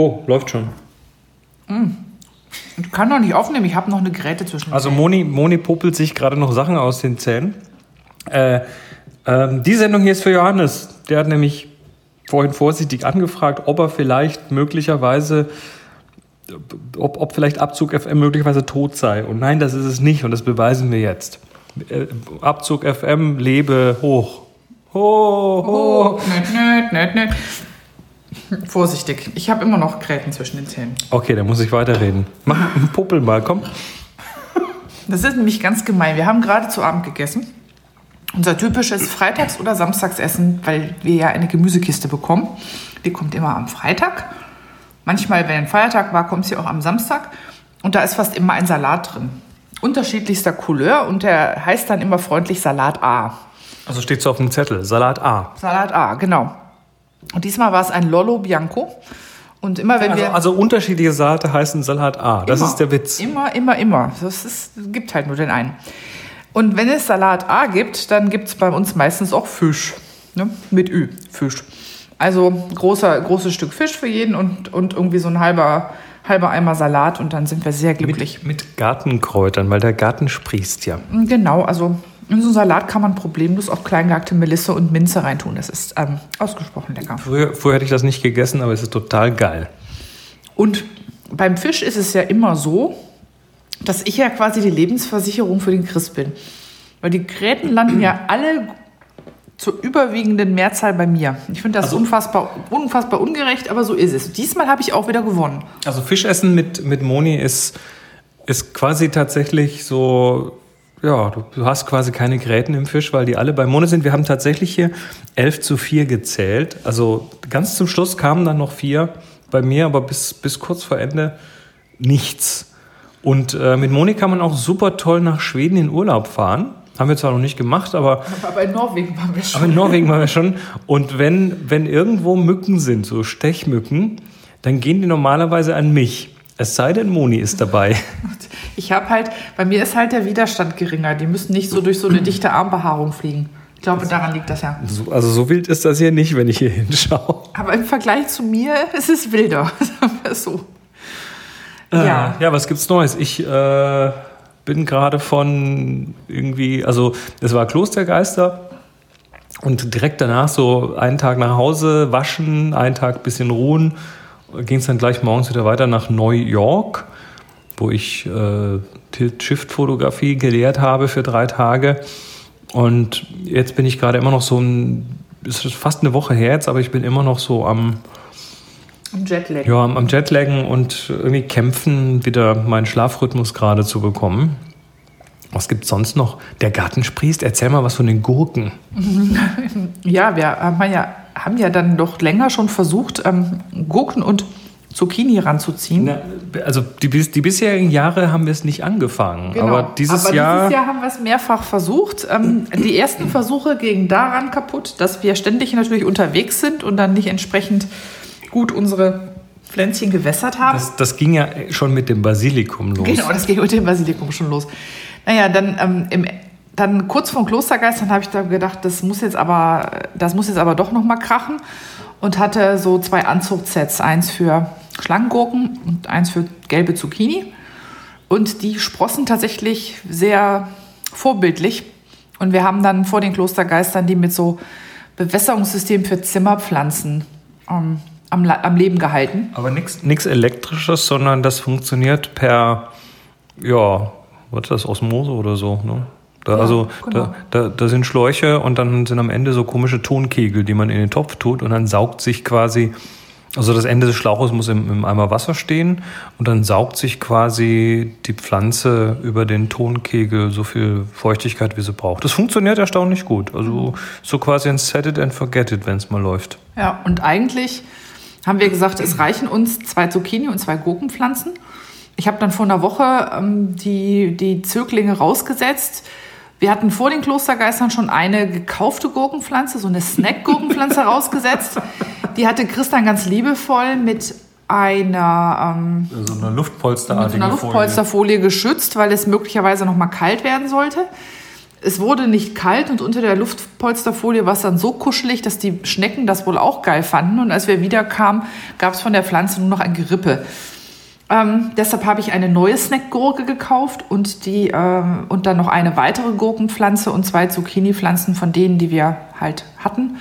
Oh, läuft schon. Ich kann doch nicht aufnehmen, ich habe noch eine Geräte zwischen Also. Moni, Moni popelt sich gerade noch Sachen aus den Zähnen. Äh, ähm, die Sendung hier ist für Johannes. Der hat nämlich vorhin vorsichtig angefragt, ob er vielleicht möglicherweise, ob, ob vielleicht Abzug FM möglicherweise tot sei. Und nein, das ist es nicht und das beweisen wir jetzt. Äh, Abzug FM lebe hoch. Hoch, hoch. Oh, nett, nett, nett, nett. Vorsichtig, ich habe immer noch Gräten zwischen den Zähnen. Okay, dann muss ich weiterreden. Mach Puppel mal, komm. Das ist nämlich ganz gemein. Wir haben gerade zu Abend gegessen. Unser typisches Freitags- oder Samstagsessen, weil wir ja eine Gemüsekiste bekommen. Die kommt immer am Freitag. Manchmal, wenn ein Feiertag war, kommt sie auch am Samstag. Und da ist fast immer ein Salat drin. Unterschiedlichster Couleur und der heißt dann immer freundlich Salat A. Also steht so auf dem Zettel. Salat A. Salat A, genau. Und diesmal war es ein Lollo Bianco. Und immer wenn Also, wir. also unterschiedliche Salate heißen Salat A. Das Immer. ist der Witz. Immer, immer, immer. Das ist, es gibt halt nur den einen. Und wenn es Salat A gibt, dann gibt es bei uns meistens auch Fisch. Ne? Mit Ü, Fisch. Also großer, großes Stück Fisch für jeden und, und irgendwie so ein halber, halber Eimer Salat und dann sind wir sehr glücklich. Mit, mit Gartenkräutern, weil der Garten sprießt ja. Genau, also in so einen Salat kann man problemlos auch kleingehackte Melisse und Minze reintun. Das ist ähm, ausgesprochen lecker. Früher, früher hätte ich das nicht gegessen, aber es ist total geil. Und beim Fisch ist es ja immer so, dass ich ja quasi die Lebensversicherung für den Chris bin. Weil die Gräten landen ja alle zur überwiegenden Mehrzahl bei mir. Ich finde das Also- unfassbar, unfassbar ungerecht, aber so ist es. Diesmal habe ich auch wieder gewonnen. Also Fischessen mit, mit Moni ist, ist quasi tatsächlich so, ja, du, hast quasi keine Gräten im Fisch, weil die alle bei Moni sind. Wir haben tatsächlich hier 11 zu 4 gezählt. Also ganz zum Schluss kamen dann noch vier bei mir, aber bis, bis kurz vor Ende nichts. Und äh, mit Moni kann man auch super toll nach Schweden in Urlaub fahren. Haben wir zwar noch nicht gemacht, aber Aber in Norwegen waren wir schon. aber in Norwegen waren wir schon. Und wenn, wenn irgendwo Mücken sind, so Stechmücken, dann gehen die normalerweise an mich. Es sei denn, Moni ist dabei. Ich habe halt, bei mir ist halt der Widerstand geringer. Die müssen nicht so durch so eine dichte Armbehaarung fliegen. Ich glaube, daran liegt das ja. So, also so wild ist das hier nicht, wenn ich hier hinschaue. Aber im Vergleich zu mir ist es wilder. Sagen wir so. Ja. Äh, ja, was gibt's Neues? Ich äh, bin gerade von irgendwie, also es war Klostergeister und direkt danach so einen Tag nach Hause, waschen, einen Tag bisschen ruhen, ging es dann gleich morgens wieder weiter nach New York, wo ich äh, Tilt-Shift-Fotografie gelehrt habe für drei Tage. Und jetzt bin ich gerade immer noch so ein, es ist fast eine Woche her jetzt, aber ich bin immer noch so am, Im Jetlag. ja, am am Jetlaggen und irgendwie kämpfen, wieder meinen Schlafrhythmus gerade zu bekommen. Was gibt's sonst noch? Der Garten sprießt. Erzähl mal was von den Gurken. Ja, wir haben ja, haben ja dann doch länger schon versucht, ähm, Gurken und Zucchini ranzuziehen. Na, also die, die bisherigen Jahre haben wir es nicht angefangen. Genau. Aber dieses Aber Jahr. dieses Jahr haben wir es mehrfach versucht. Ähm, die ersten Versuche gingen daran kaputt, dass wir ständig natürlich unterwegs sind und dann nicht entsprechend gut unsere Pflänzchen gewässert haben. das, das ging ja schon mit dem Basilikum los. Genau, das ging mit dem Basilikum schon los. Naja, dann, ähm, im, dann kurz vor Klostergeistern habe ich da gedacht, das muss jetzt aber, das muss jetzt aber doch noch mal krachen und hatte so zwei Anzuchtsets, eins für Schlangengurken und eins für gelbe Zucchini. Und die sprossen tatsächlich sehr vorbildlich. Und wir haben dann vor den Klostergeistern die mit so Bewässerungssystemen für Zimmerpflanzen ähm, am, am Leben gehalten. Aber nichts Elektrisches, sondern das funktioniert per, ja, was ist das, Osmose oder so. Ne? Da, Ja, also genau. da, da, da sind Schläuche und dann sind am Ende so komische Tonkegel, die man in den Topf tut und dann saugt sich quasi, also das Ende des Schlauches muss im, im Eimer Wasser stehen und dann saugt sich quasi die Pflanze über den Tonkegel so viel Feuchtigkeit, wie sie braucht. Das funktioniert erstaunlich gut. Also so quasi ein Set it and forget it, wenn es mal läuft. Ja, und eigentlich haben wir gesagt, es reichen uns zwei Zucchini und zwei Gurkenpflanzen. Ich habe dann vor einer Woche ähm, die, die Zöglinge rausgesetzt. Wir hatten vor den Klostergeistern schon eine gekaufte Gurkenpflanze, so eine Snack-Gurkenpflanze rausgesetzt. Die hatte Christian ganz liebevoll mit einer, ähm, So eine mit Luftpolsterartige einer Luftpolsterfolie geschützt, weil es möglicherweise noch mal kalt werden sollte. es wurde nicht kalt und unter der Luftpolsterfolie war es dann so kuschelig, dass die Schnecken das wohl auch geil fanden. Und als wir wiederkamen, gab es von der Pflanze nur noch ein Gerippe. Ähm, deshalb habe ich eine neue Snackgurke gekauft und, die, ähm, und dann noch eine weitere Gurkenpflanze und zwei Zucchini-Pflanzen von denen, die wir halt hatten,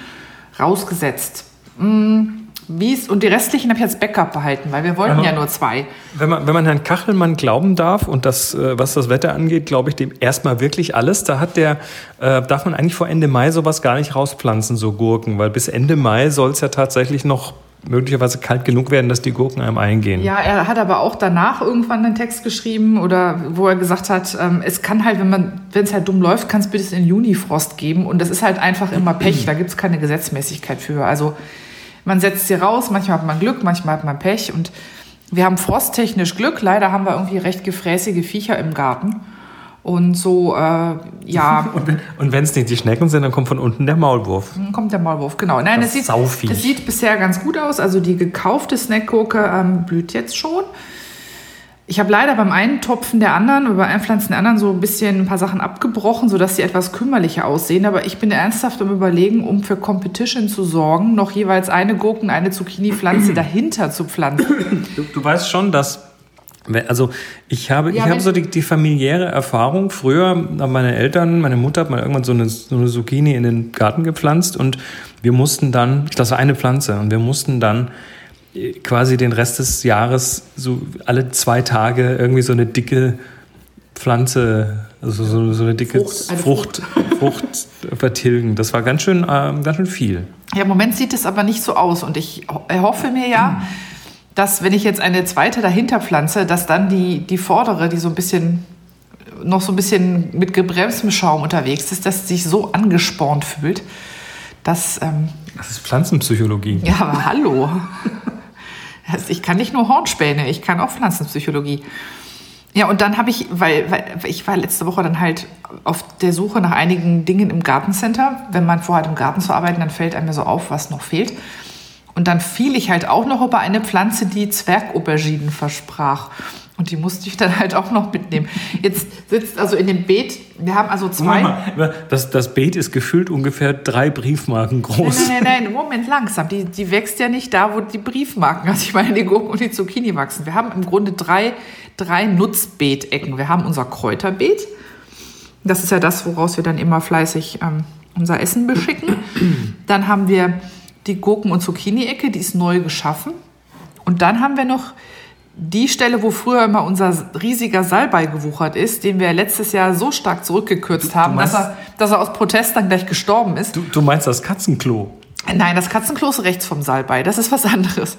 rausgesetzt. Mm, Wie's, und die restlichen habe ich als Backup behalten, weil wir wollten Aber ja nur zwei. Wenn man, wenn man Herrn Kachelmann glauben darf und das, äh, was das Wetter angeht, glaube ich dem erstmal wirklich alles. Da hat der, äh, darf man eigentlich vor Ende Mai sowas gar nicht rauspflanzen, so Gurken, weil bis Ende Mai soll es ja tatsächlich noch möglicherweise kalt genug werden, dass die Gurken einem eingehen. Ja, er hat aber auch danach irgendwann einen Text geschrieben oder wo er gesagt hat, ähm, es kann halt, wenn man, wenn es halt dumm läuft, kann es bis in Junifrost geben und das ist halt einfach immer Pech, da gibt es keine Gesetzmäßigkeit für. Also man setzt sie raus, manchmal hat man Glück, manchmal hat man Pech und wir haben frosttechnisch Glück. Leider haben wir irgendwie recht gefräßige Viecher im Garten. Und so, äh, ja. Und wenn es nicht die Schnecken sind, dann kommt von unten der Maulwurf. Dann kommt der Maulwurf, genau. Nein, Das es sieht, es sieht bisher ganz gut aus. Also die gekaufte Snackgurke ähm, blüht jetzt schon. Ich habe leider beim Eintopfen der anderen oder beim Einpflanzen der anderen so ein bisschen ein paar Sachen abgebrochen, sodass sie etwas kümmerlicher aussehen. Aber ich bin ernsthaft am Überlegen, um für Competition zu sorgen, noch jeweils eine Gurken, eine Zucchini-Pflanze dahinter zu pflanzen. Du, du weißt schon, dass also ich habe, Ja, ich habe so die, die familiäre Erfahrung. Früher haben meine Eltern, meine Mutter hat mal irgendwann so eine, so eine Zucchini in den Garten gepflanzt und wir mussten dann, das war eine Pflanze, und wir mussten dann äh, quasi den Rest des Jahres so alle zwei Tage irgendwie so eine dicke Pflanze, also so, so eine dicke Frucht, eine Frucht, Frucht, vertilgen. Das war ganz schön, ähm, ganz schön viel. Ja, im Moment sieht es aber nicht so aus. Und ich ho- erhoffe mir ja, dass wenn ich jetzt eine zweite dahinter pflanze, dass dann die, die vordere, die so ein bisschen noch so ein bisschen mit gebremstem Schaum unterwegs ist, dass sie sich so angespornt fühlt, dass, ähm, Das ist Pflanzenpsychologie. ja, aber hallo. Ich kann nicht nur Hornspäne, ich kann auch Pflanzenpsychologie. Ja, und dann habe ich, weil, weil ich war letzte Woche dann halt auf der Suche nach einigen Dingen im Gartencenter. Wenn man vorhat, im Garten zu arbeiten, dann fällt einem ja so auf, was noch fehlt. Und dann fiel ich halt auch noch über eine Pflanze, die Zwergauberginen versprach. Und die musste ich dann halt auch noch mitnehmen. Jetzt sitzt also in dem Beet, wir haben also zwei. Das, das Beet ist gefühlt ungefähr drei Briefmarken groß. Nein, nein, nein, Moment, langsam. Die, die wächst ja nicht da, wo die Briefmarken, also ich meine, die Gurken und die Zucchini wachsen. Wir haben im Grunde drei, drei Nutzbeetecken. Wir haben unser Kräuterbeet. Das ist ja das, woraus wir dann immer fleißig ähm, unser Essen beschicken. Dann haben wir die Gurken- und Zucchini-Ecke, die ist neu geschaffen. Und dann haben wir noch die Stelle, wo früher immer unser riesiger Salbei gewuchert ist, den wir letztes Jahr so stark zurückgekürzt haben, dass meinst- er, dass er aus Protest dann gleich gestorben ist. Du, du meinst das Katzenklo? Nein, das Katzenklo ist rechts vom Salbei. Das ist was anderes.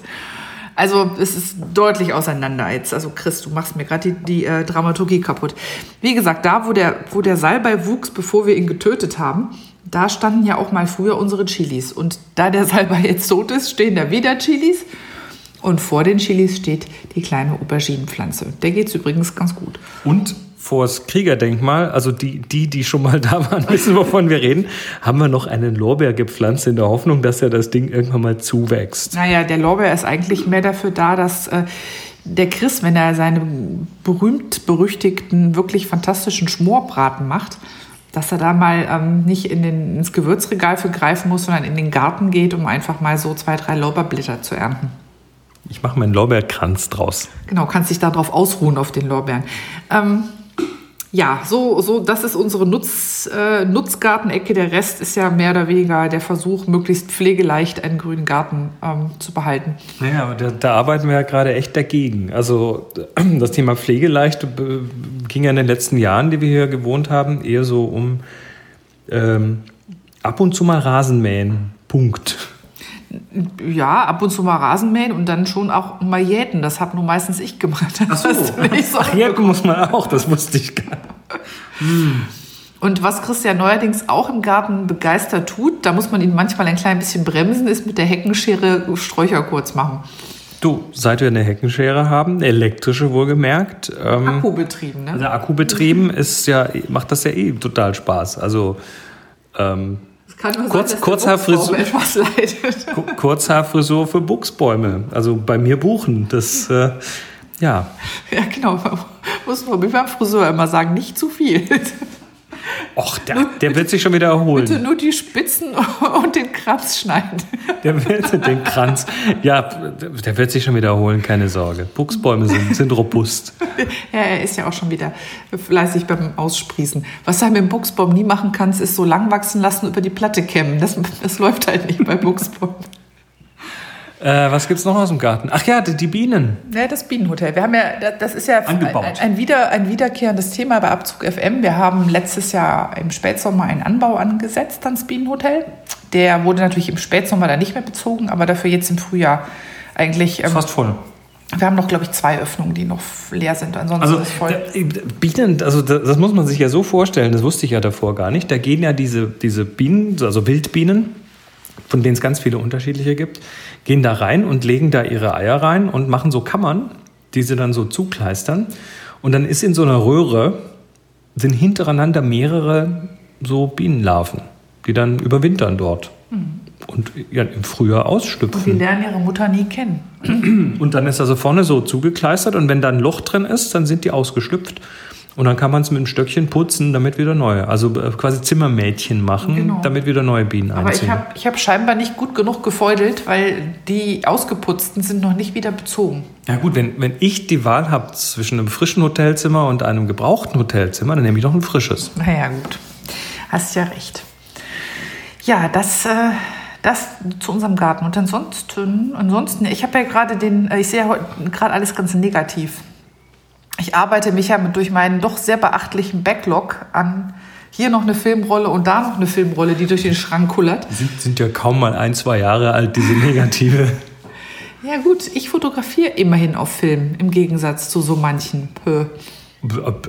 Also es ist deutlich auseinander jetzt. Also Chris, du machst mir gerade die, die äh, Dramaturgie kaputt. Wie gesagt, da, wo der, wo der Salbei wuchs, bevor wir ihn getötet haben, da standen ja auch mal früher unsere Chilis. Und da der Salbei jetzt tot ist, stehen da wieder Chilis. Und vor den Chilis steht die kleine Auberginenpflanze. Der geht's übrigens ganz gut. Und vors Kriegerdenkmal, also die, die, die schon mal da waren, wissen, wovon wir reden, haben wir noch einen Lorbeer gepflanzt in der Hoffnung, dass ja das Ding irgendwann mal zuwächst. Naja, der Lorbeer ist eigentlich mehr dafür da, dass äh, der Chris, wenn er seine berühmt-berüchtigten, wirklich fantastischen Schmorbraten macht, dass er da mal ähm, nicht in den, ins Gewürzregal für greifen muss, sondern in den Garten geht, um einfach mal so zwei, drei Lorbeerblätter zu ernten. Ich mache meinen Lorbeerkranz draus. Genau, kannst dich darauf ausruhen, auf den Lorbeeren. Ähm, ja, so, so, das ist unsere Nutz, äh, Nutzgartenecke. Der Rest ist ja mehr oder weniger der Versuch, möglichst pflegeleicht einen grünen Garten ähm, zu behalten. Naja, aber da, da arbeiten wir ja gerade echt dagegen. Also das Thema Pflegeleicht äh, ging ja in den letzten Jahren, die wir hier gewohnt haben, eher so um ähm, ab und zu mal Rasenmähen. Punkt. Ja, ab und zu mal Rasenmähen und dann schon auch mal jäten. Das habe nur meistens ich gemacht. Das du nicht so Ach, hier muss man auch, das wusste ich gar nicht. Und was Christian neuerdings auch im Garten begeistert tut, da muss man ihn manchmal ein klein bisschen bremsen, ist mit der Heckenschere Sträucher kurz machen. Du, seit wir eine Heckenschere haben, elektrische wohlgemerkt, ähm, Akkubetrieben, ne? also Akkubetrieben ist ja, macht das ja eh total Spaß. Also ähm, kann nur kurz- sein, dass kurz der Haarfrisur- Buchsbaum etwas leidet. Ku- Kurzhaarfrisur für Buchsbäume. Also bei mir buchen. Das, äh, ja. Ja, genau. Man muss man beim Friseur immer sagen, nicht zu viel. Och, der, der wird sich schon wieder erholen. Bitte nur die Spitzen und den Kranz schneiden. Der wird den Kranz. Ja, der wird sich schon wieder erholen, keine Sorge. Buchsbäume sind, sind robust. Ja, er ist ja auch schon wieder fleißig beim Aussprießen. Was du halt mit dem Buchsbaum nie machen kannst, ist so lang wachsen lassen über die Platte kämmen. Das, das läuft halt nicht bei Buchsbäumen. Äh, was gibt's noch aus dem Garten? Ach ja, die, die Bienen. Ja, das Bienenhotel. Wir haben ja, das ist ja Angebaut. ein, ein, wieder, ein wiederkehrendes Thema bei Abzug FM. Wir haben letztes Jahr im Spätsommer einen Anbau angesetzt ans Bienenhotel. Der wurde natürlich im Spätsommer dann nicht mehr bezogen, aber dafür jetzt im Frühjahr eigentlich. Ist fast voll. Wir haben noch, glaube ich, zwei Öffnungen, die noch leer sind. Ansonsten Also ist es voll. äh, Bienen, also das, das muss man sich ja so vorstellen, das wusste ich ja davor gar nicht. Da gehen ja diese, diese Bienen, also Wildbienen, von denen es ganz viele unterschiedliche gibt, gehen da rein und legen da ihre Eier rein und machen so Kammern, die sie dann so zukleistern. Und dann ist in so einer Röhre, sind hintereinander mehrere so Bienenlarven, die dann überwintern dort. Und ja, im Frühjahr Und die ausschlüpfen. lernen ihre Mutter nie kennen. Und dann ist also vorne so zugekleistert und wenn da ein Loch drin ist, dann sind die ausgeschlüpft. Und dann kann man es mit einem Stöckchen putzen, damit wieder neue, also äh, quasi Zimmermädchen machen, Genau. damit wieder neue Bienen Aber ich einziehen. habe ich hab scheinbar nicht gut genug gefeudelt, weil die ausgeputzten sind noch nicht wieder bezogen. ja gut, wenn, wenn ich die Wahl habe zwischen einem frischen Hotelzimmer und einem gebrauchten Hotelzimmer, dann nehme ich doch ein frisches. Naja, gut. Hast ja recht. Ja, das, äh, das zu unserem Garten. Und ansonsten, ansonsten ich habe ja gerade den, äh, ich sehe ja heute gerade alles ganz negativ. Ich arbeite mich ja mit, durch meinen doch sehr beachtlichen Backlog an hier noch eine Filmrolle und da noch eine Filmrolle, die durch den Schrank kullert. Die sind, sind ja kaum mal ein, zwei Jahre alt, diese negative. Ja gut, ich fotografiere immerhin auf Film, im Gegensatz zu so manchen. Pö.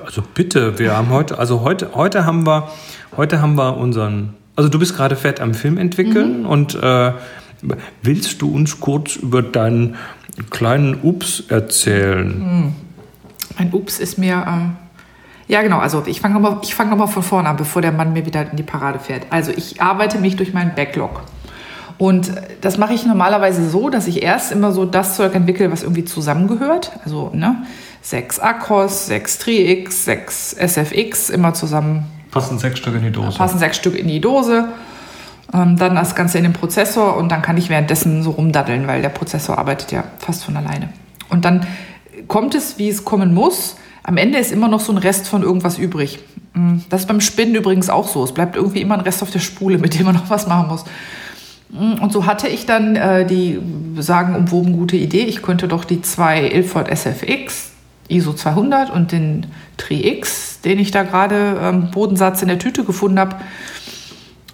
Also bitte, wir haben heute, also heute, heute haben wir, heute haben wir unseren, also du bist gerade fett am Film entwickeln und äh, willst du uns kurz über deinen kleinen Ups erzählen? Ein Ups ist mir. Ähm ja, genau. Also ich fange nochmal fang noch mal von vorne an, bevor der Mann mir wieder in die Parade fährt. Also ich arbeite mich durch meinen Backlog. Und das mache ich normalerweise so, dass ich erst immer so das Zeug entwickle, was irgendwie zusammengehört. Also ne, sechs Akkus, sechs Tri-X, sechs SFX, immer zusammen Passen sechs Stück in die Dose. passen sechs Stück in die Dose. Ähm, dann das Ganze in den Prozessor und dann kann ich währenddessen so rumdaddeln, weil der Prozessor arbeitet ja fast von alleine. Und dann kommt es, wie es kommen muss. Am Ende ist immer noch so ein Rest von irgendwas übrig. Mm, Das ist beim Spinnen übrigens auch so. Es bleibt irgendwie immer ein Rest auf der Spule, mit dem man noch was machen muss. Mm, Und so hatte ich dann äh, die sagenumwoben gute Idee. Ich könnte doch die zwei Ilford SFX, ISO 200 und den Tri-X, den ich da gerade ähm, Bodensatz in der Tüte gefunden habe,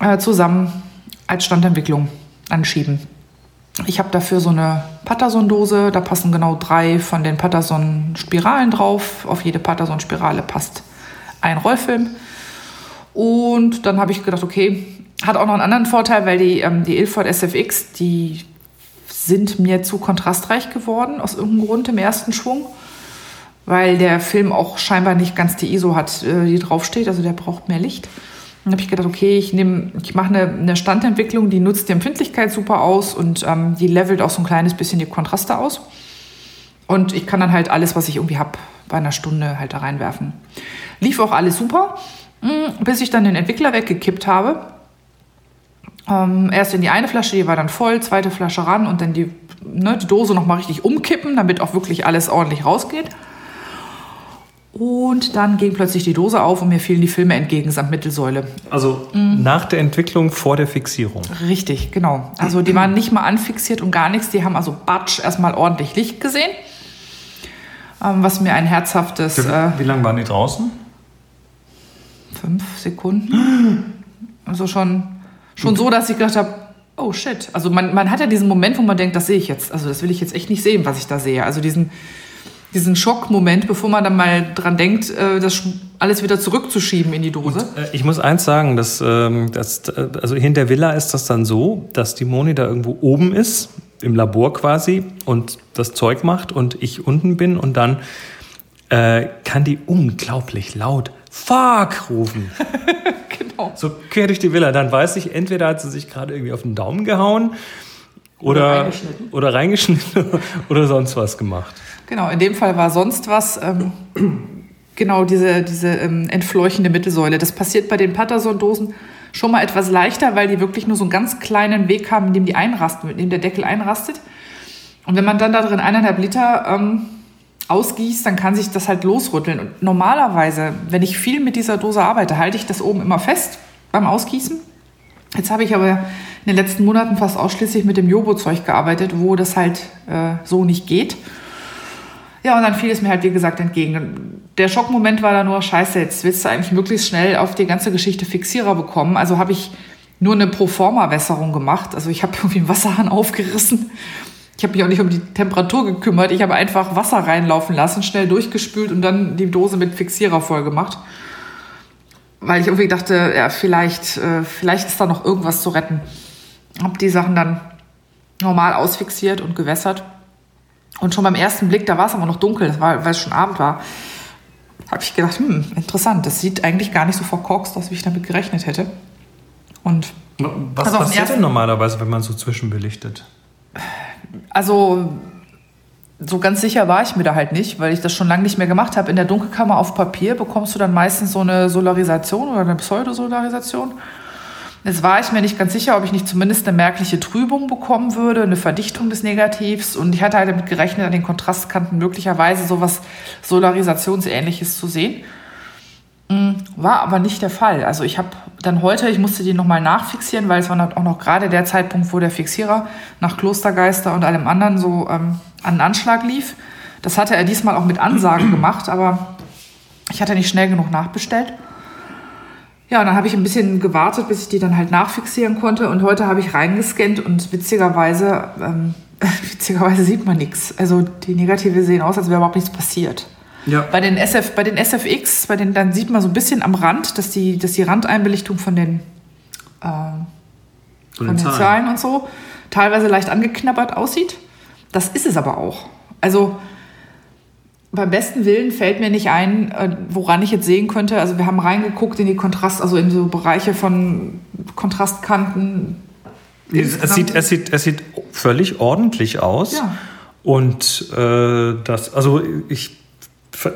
äh, zusammen als Standentwicklung anschieben. Ich habe dafür so eine Patterson-Dose, da passen genau drei von den Patterson-Spiralen drauf. Auf jede Patterson-Spirale passt ein Rollfilm. Und dann habe ich gedacht, okay, hat auch noch einen anderen Vorteil, weil die, ähm, die Ilford SFX, die sind mir zu kontrastreich geworden, aus irgendeinem Grund im ersten Schwung. Weil der Film auch scheinbar nicht ganz die ISO hat, äh, die draufsteht, also der braucht mehr Licht. Dann habe ich gedacht, okay, ich, nehm, ich mache eine, eine Standentwicklung, die nutzt die Empfindlichkeit super aus und ähm, die levelt auch so ein kleines bisschen die Kontraste aus. Und ich kann dann halt alles, was ich irgendwie habe, bei einer Stunde halt da reinwerfen. Lief auch alles super, mm, bis ich dann den Entwickler weggekippt habe. Ähm, erst in die eine Flasche, die war dann voll, zweite Flasche ran und dann die, ne, die Dose nochmal richtig umkippen, damit auch wirklich alles ordentlich rausgeht. Und dann ging plötzlich die Dose auf und mir fielen die Filme entgegen samt Mittelsäule. Also nach der Entwicklung vor der Fixierung. Richtig, genau. Also die waren nicht mal anfixiert und gar nichts. Die haben also batsch erstmal ordentlich Licht gesehen. Ähm, was mir ein herzhaftes äh, Wie lange waren die draußen? fünf Sekunden. Also schon, schon so, dass ich gedacht habe, oh shit. Also man, man hat ja diesen Moment, wo man denkt, das sehe ich jetzt. Also das will ich jetzt echt nicht sehen, was ich da sehe. Also diesen, diesen Schockmoment, bevor man dann mal dran denkt, äh, das alles wieder zurückzuschieben in die Dose. Äh, Ich muss eins sagen, dass, ähm, dass, äh, also hier in der Villa ist das dann so, dass die Moni da irgendwo oben ist, im Labor quasi, und das Zeug macht und ich unten bin und dann äh, kann die unglaublich laut Fuck rufen. genau. So quer durch die Villa. Dann weiß ich, entweder hat sie sich gerade irgendwie auf den Daumen gehauen Oder oder, reingeschnitten. oder reingeschnitten oder sonst was gemacht. Genau, in dem Fall war sonst was. Ähm, genau diese, diese ähm, entfleuchende Mittelsäule. Das passiert bei den Patterson-Dosen schon mal etwas leichter, weil die wirklich nur so einen ganz kleinen Weg haben, in dem die einrasten, in dem der Deckel einrastet. Und wenn man dann da drin eineinhalb Liter ähm, ausgießt, dann kann sich das halt losrütteln. Und normalerweise, wenn ich viel mit dieser Dose arbeite, halte ich das oben immer fest beim Ausgießen. Jetzt habe ich aber in den letzten Monaten fast ausschließlich mit dem Jobo-Zeug gearbeitet, wo das halt äh, so nicht geht. Ja, und dann fiel es mir halt, wie gesagt, entgegen. Der Schockmoment war da nur, scheiße, jetzt willst du eigentlich möglichst schnell auf die ganze Geschichte Fixierer bekommen. Also habe ich nur eine Proforma-Wässerung gemacht. Also ich habe irgendwie einen Wasserhahn aufgerissen. Ich habe mich auch nicht um die Temperatur gekümmert. Ich habe einfach Wasser reinlaufen lassen, schnell durchgespült und dann die Dose mit Fixierer voll gemacht. Weil ich irgendwie dachte, ja, vielleicht, äh, vielleicht ist da noch irgendwas zu retten. Habe die Sachen dann normal ausfixiert und gewässert. Und schon beim ersten Blick, da war es aber noch dunkel, das war, weil es schon Abend war, habe ich gedacht, hm, interessant, das sieht eigentlich gar nicht so verkorkst aus, wie ich damit gerechnet hätte. Und was also passiert denn normalerweise, wenn man so zwischenbelichtet? Also so ganz sicher war ich mir da halt nicht, weil ich das schon lange nicht mehr gemacht habe. In der Dunkelkammer auf Papier bekommst du dann meistens so eine Solarisation oder eine Pseudosolarisation. Jetzt war ich mir nicht ganz sicher, ob ich nicht zumindest eine merkliche Trübung bekommen würde, eine Verdichtung des Negativs. Und ich hatte halt damit gerechnet, an den Kontrastkanten möglicherweise sowas Solarisationsähnliches zu sehen. Mm, war aber nicht der Fall. Also ich habe dann heute, ich musste die nochmal nachfixieren, weil es war auch noch gerade der Zeitpunkt, wo der Fixierer nach Klostergeister und allem anderen so ähm, an den Anschlag lief. Das hatte er diesmal auch mit Ansagen gemacht, aber ich hatte nicht schnell genug nachbestellt. Ja, und dann habe ich ein bisschen gewartet, bis ich die dann halt nachfixieren konnte. Und heute habe ich reingescannt und witzigerweise, ähm, witzigerweise sieht man nichts. Also die Negative sehen aus, als wäre überhaupt nichts passiert. Ja. Bei den SF, bei den SFX, bei den, dann sieht man so ein bisschen am Rand, dass die, dass die Randeinbelichtung von den, äh, von, von den, Zahlen. Zahlen und so teilweise leicht angeknabbert aussieht. Das ist es aber auch. Also beim besten Willen fällt mir nicht ein, äh, woran ich jetzt sehen könnte. Also wir haben reingeguckt in die Kontrast, also in so Bereiche von Kontrastkanten. Es, sieht, es, sieht, es sieht völlig ordentlich aus. Ja. Und äh, das, also ich,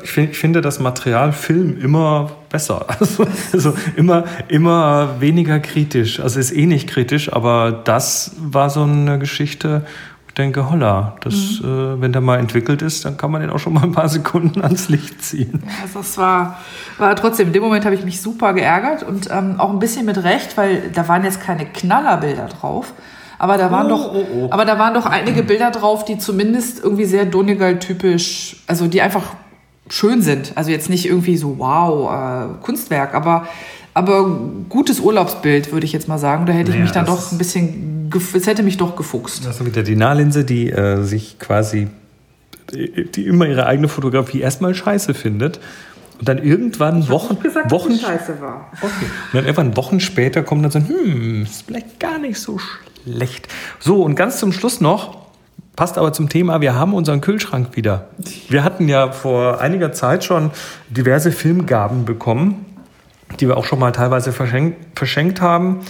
ich, ich finde das Material Film immer besser. Also, also, immer, immer weniger kritisch. Also ist eh nicht kritisch, aber das war so eine Geschichte, denke, holla, das, mhm. äh, wenn der mal entwickelt ist, dann kann man den auch schon mal ein paar Sekunden ans Licht ziehen. Also das war, war trotzdem, in dem Moment habe ich mich super geärgert und ähm, auch ein bisschen mit Recht, weil da waren jetzt keine Knallerbilder drauf. Aber da waren, oh, doch, oh, oh. aber da waren doch einige Bilder drauf, die zumindest irgendwie sehr Donegal-typisch, also die einfach schön sind. Also jetzt nicht irgendwie so, wow, äh, Kunstwerk, aber aber gutes Urlaubsbild, würde ich jetzt mal sagen. Da hätte naja, ich mich dann doch ein bisschen, es hätte mich doch gefuchst. Das ist mit der Dinarlinse, die äh, sich quasi, die immer ihre eigene Fotografie erstmal scheiße findet. Und dann irgendwann ich Wochen, gesagt, Wochen, scheiße war. Okay. Und dann irgendwann Wochen später kommt dann so, hm, ist vielleicht gar nicht so schlecht. So, und ganz zum Schluss noch, passt aber zum Thema, wir haben unseren Kühlschrank wieder. Wir hatten ja vor einiger Zeit schon diverse Filmgaben bekommen die wir auch schon mal teilweise verschenkt, verschenkt haben.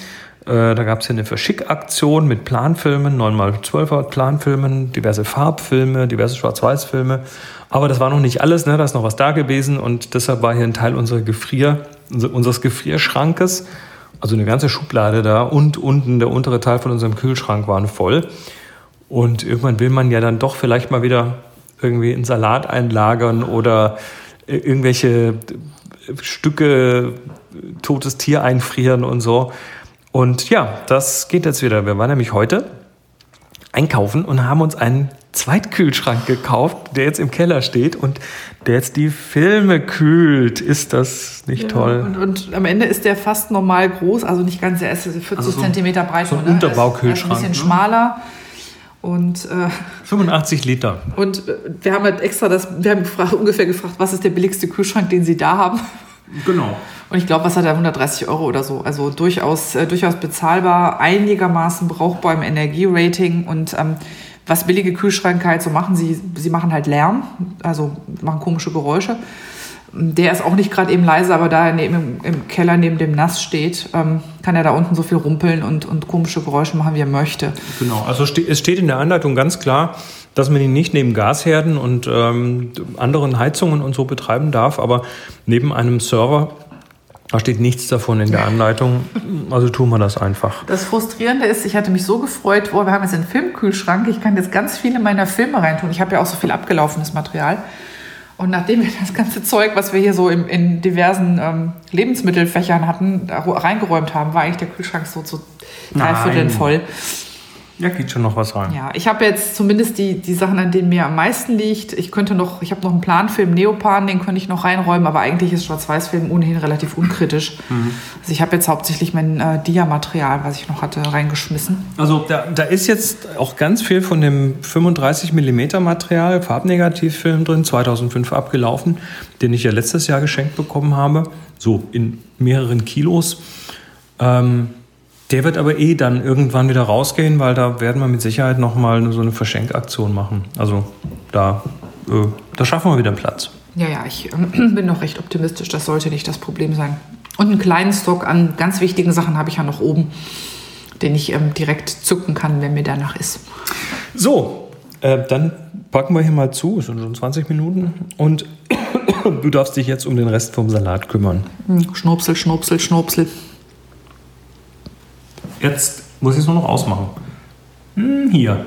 Äh, da gab es ja eine Verschickaktion mit Planfilmen, 9x12er Planfilmen, diverse Farbfilme, diverse Schwarz-Weiß-Filme. Aber das war noch nicht alles, ne? da ist noch was da gewesen und deshalb war hier ein Teil unserer Gefrier, unseres Gefrierschrankes, also eine ganze Schublade da und unten der untere Teil von unserem Kühlschrank waren voll. Und irgendwann will man ja dann doch vielleicht mal wieder irgendwie einen Salat einlagern oder irgendwelche Stücke totes Tier einfrieren und so. Und ja, das geht jetzt wieder. Wir waren nämlich heute einkaufen und haben uns einen Zweitkühlschrank gekauft, der jetzt im Keller steht und der jetzt die Filme kühlt. Ist das nicht ja, toll? Und, und, am Ende ist der fast normal groß, also nicht ganz, er ist 40 also so, Zentimeter breit. So ein ne? Unterbaukühlschrank. Ein bisschen ne? schmaler. Und, äh, 85 Liter. Und äh, wir haben halt extra das, wir haben gefragt, ungefähr gefragt, was ist der billigste Kühlschrank, den Sie da haben? Genau. Und ich glaube, was hat er 130 Euro oder so? Also durchaus, äh, durchaus bezahlbar, einigermaßen brauchbar im Energierating und ähm, was billige Kühlschränke halt so machen, sie, sie machen halt Lärm, also machen komische Geräusche. Der ist auch nicht gerade eben leise, aber da er neben, im, im, Keller neben dem Nass steht, ähm, kann er da unten so viel rumpeln und, und komische Geräusche machen, wie er möchte. Genau, also ste es steht in der Anleitung ganz klar, dass man ihn nicht neben Gasherden und ähm, anderen Heizungen und so betreiben darf, aber neben einem Server da steht nichts davon in der Anleitung, also tun wir das einfach. Das Frustrierende ist, ich hatte mich so gefreut, oh, wir haben jetzt einen Filmkühlschrank, ich kann jetzt ganz viele meiner Filme reintun. Ich habe ja auch so viel abgelaufenes Material. Und nachdem wir das ganze Zeug, was wir hier so in, in diversen ähm, Lebensmittelfächern hatten, reingeräumt haben, war eigentlich der Kühlschrank so zu drei Vierteln voll. Ja, geht schon noch was rein. Ja, ich habe jetzt zumindest die, die Sachen, an denen mir am meisten liegt. Ich könnte noch, ich habe noch einen Planfilm Neopan, den könnte ich noch reinräumen, aber eigentlich ist Schwarz-Weiß-Film ohnehin relativ unkritisch. Mhm. Also ich habe jetzt hauptsächlich mein äh, Dia-Material, was ich noch hatte, reingeschmissen. Also da, da ist jetzt auch ganz viel von dem 35 mm Material, Farbnegativfilm drin, 2005 abgelaufen, den ich ja letztes Jahr geschenkt bekommen habe, so in mehreren Kilos. Ähm, der wird aber eh dann irgendwann wieder rausgehen, weil da werden wir mit Sicherheit nochmal so eine Verschenkaktion machen. Also da, äh, da schaffen wir wieder Platz. Ja, ja, ich äh, bin noch recht optimistisch. Das sollte nicht das Problem sein. Und einen kleinen Stock an ganz wichtigen Sachen habe ich ja noch oben, den ich ähm, direkt zücken kann, wenn mir danach ist. So, äh, dann packen wir hier mal zu. Es sind schon 20 Minuten. Und du darfst dich jetzt um den Rest vom Salat kümmern. Hm, schnupsel, schnupsel, schnupsel. Jetzt muss ich es nur noch ausmachen. Hm, hier.